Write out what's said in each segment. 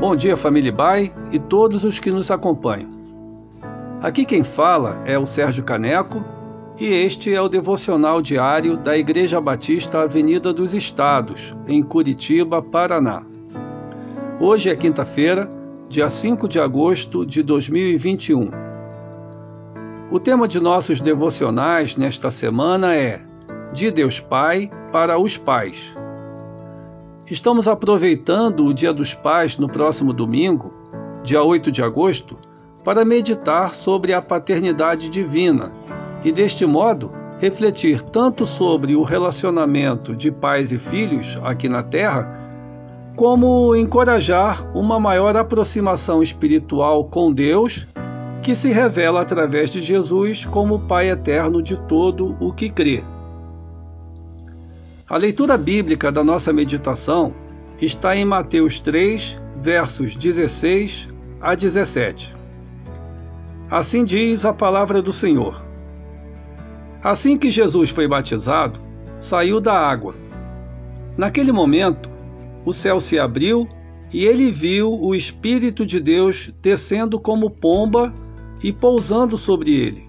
Bom dia, família Bai e todos os que nos acompanham. Aqui quem fala é o Sérgio Caneco e este é o devocional diário da Igreja Batista Avenida dos Estados, em Curitiba, Paraná. Hoje é quinta-feira, dia 5 de agosto de 2021. O tema de nossos devocionais nesta semana é De Deus Pai para os Pais. Estamos aproveitando o Dia dos Pais no próximo domingo, dia 8 de agosto, para meditar sobre a paternidade divina e, deste modo, refletir tanto sobre o relacionamento de pais e filhos aqui na Terra, como encorajar uma maior aproximação espiritual com Deus, que se revela através de Jesus como Pai eterno de todo o que crê. A leitura bíblica da nossa meditação está em Mateus 3, versos 16 a 17. Assim diz a palavra do Senhor. Assim que Jesus foi batizado, saiu da água. Naquele momento, o céu se abriu e ele viu o Espírito de Deus descendo como pomba e pousando sobre ele.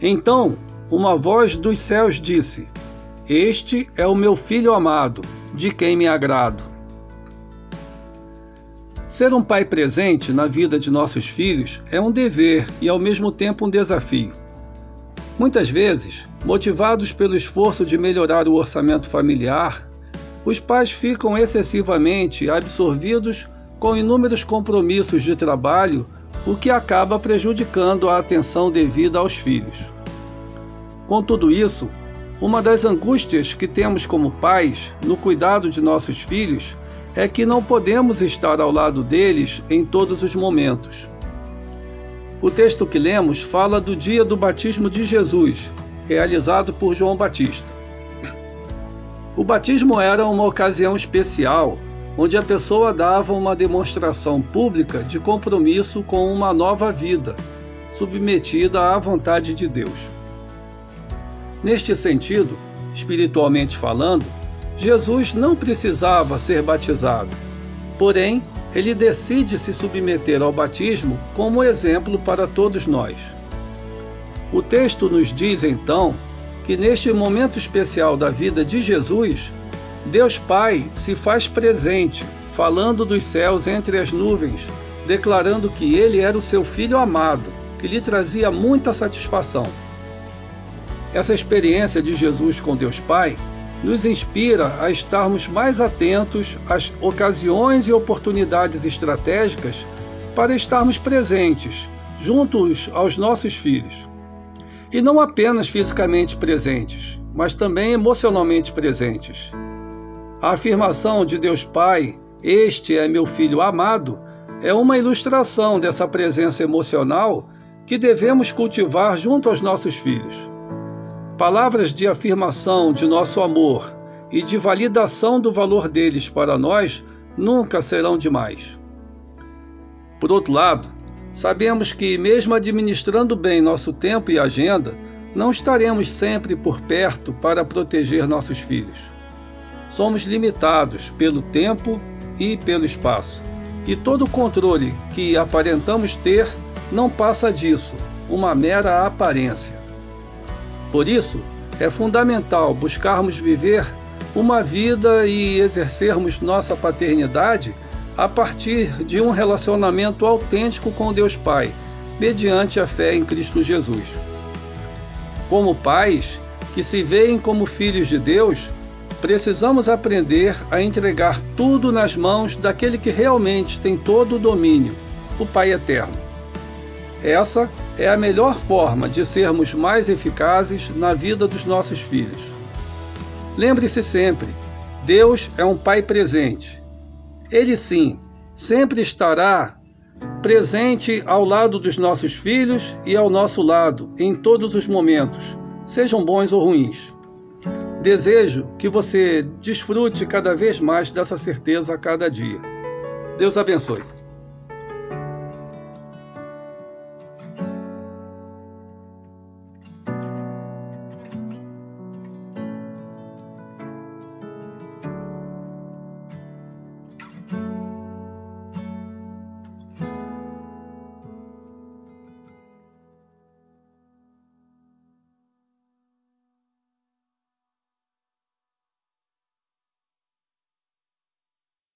Então, uma voz dos céus disse: este é o meu filho amado, de quem me agrado. Ser um pai presente na vida de nossos filhos é um dever e ao mesmo tempo um desafio. Muitas vezes, motivados pelo esforço de melhorar o orçamento familiar, os pais ficam excessivamente absorvidos com inúmeros compromissos de trabalho, o que acaba prejudicando a atenção devida aos filhos. Com tudo isso, uma das angústias que temos como pais no cuidado de nossos filhos é que não podemos estar ao lado deles em todos os momentos. O texto que lemos fala do dia do batismo de Jesus, realizado por João Batista. O batismo era uma ocasião especial onde a pessoa dava uma demonstração pública de compromisso com uma nova vida, submetida à vontade de Deus. Neste sentido, espiritualmente falando, Jesus não precisava ser batizado. Porém, ele decide se submeter ao batismo como exemplo para todos nós. O texto nos diz então que neste momento especial da vida de Jesus, Deus Pai se faz presente, falando dos céus entre as nuvens, declarando que ele era o seu filho amado, que lhe trazia muita satisfação. Essa experiência de Jesus com Deus Pai nos inspira a estarmos mais atentos às ocasiões e oportunidades estratégicas para estarmos presentes, juntos aos nossos filhos. E não apenas fisicamente presentes, mas também emocionalmente presentes. A afirmação de Deus Pai, Este é meu filho amado, é uma ilustração dessa presença emocional que devemos cultivar junto aos nossos filhos. Palavras de afirmação de nosso amor e de validação do valor deles para nós nunca serão demais. Por outro lado, sabemos que, mesmo administrando bem nosso tempo e agenda, não estaremos sempre por perto para proteger nossos filhos. Somos limitados pelo tempo e pelo espaço, e todo o controle que aparentamos ter não passa disso, uma mera aparência. Por isso, é fundamental buscarmos viver uma vida e exercermos nossa paternidade a partir de um relacionamento autêntico com Deus Pai, mediante a fé em Cristo Jesus. Como pais que se veem como filhos de Deus, precisamos aprender a entregar tudo nas mãos daquele que realmente tem todo o domínio, o Pai Eterno. Essa é a melhor forma de sermos mais eficazes na vida dos nossos filhos. Lembre-se sempre: Deus é um Pai presente. Ele sim, sempre estará presente ao lado dos nossos filhos e ao nosso lado em todos os momentos, sejam bons ou ruins. Desejo que você desfrute cada vez mais dessa certeza a cada dia. Deus abençoe.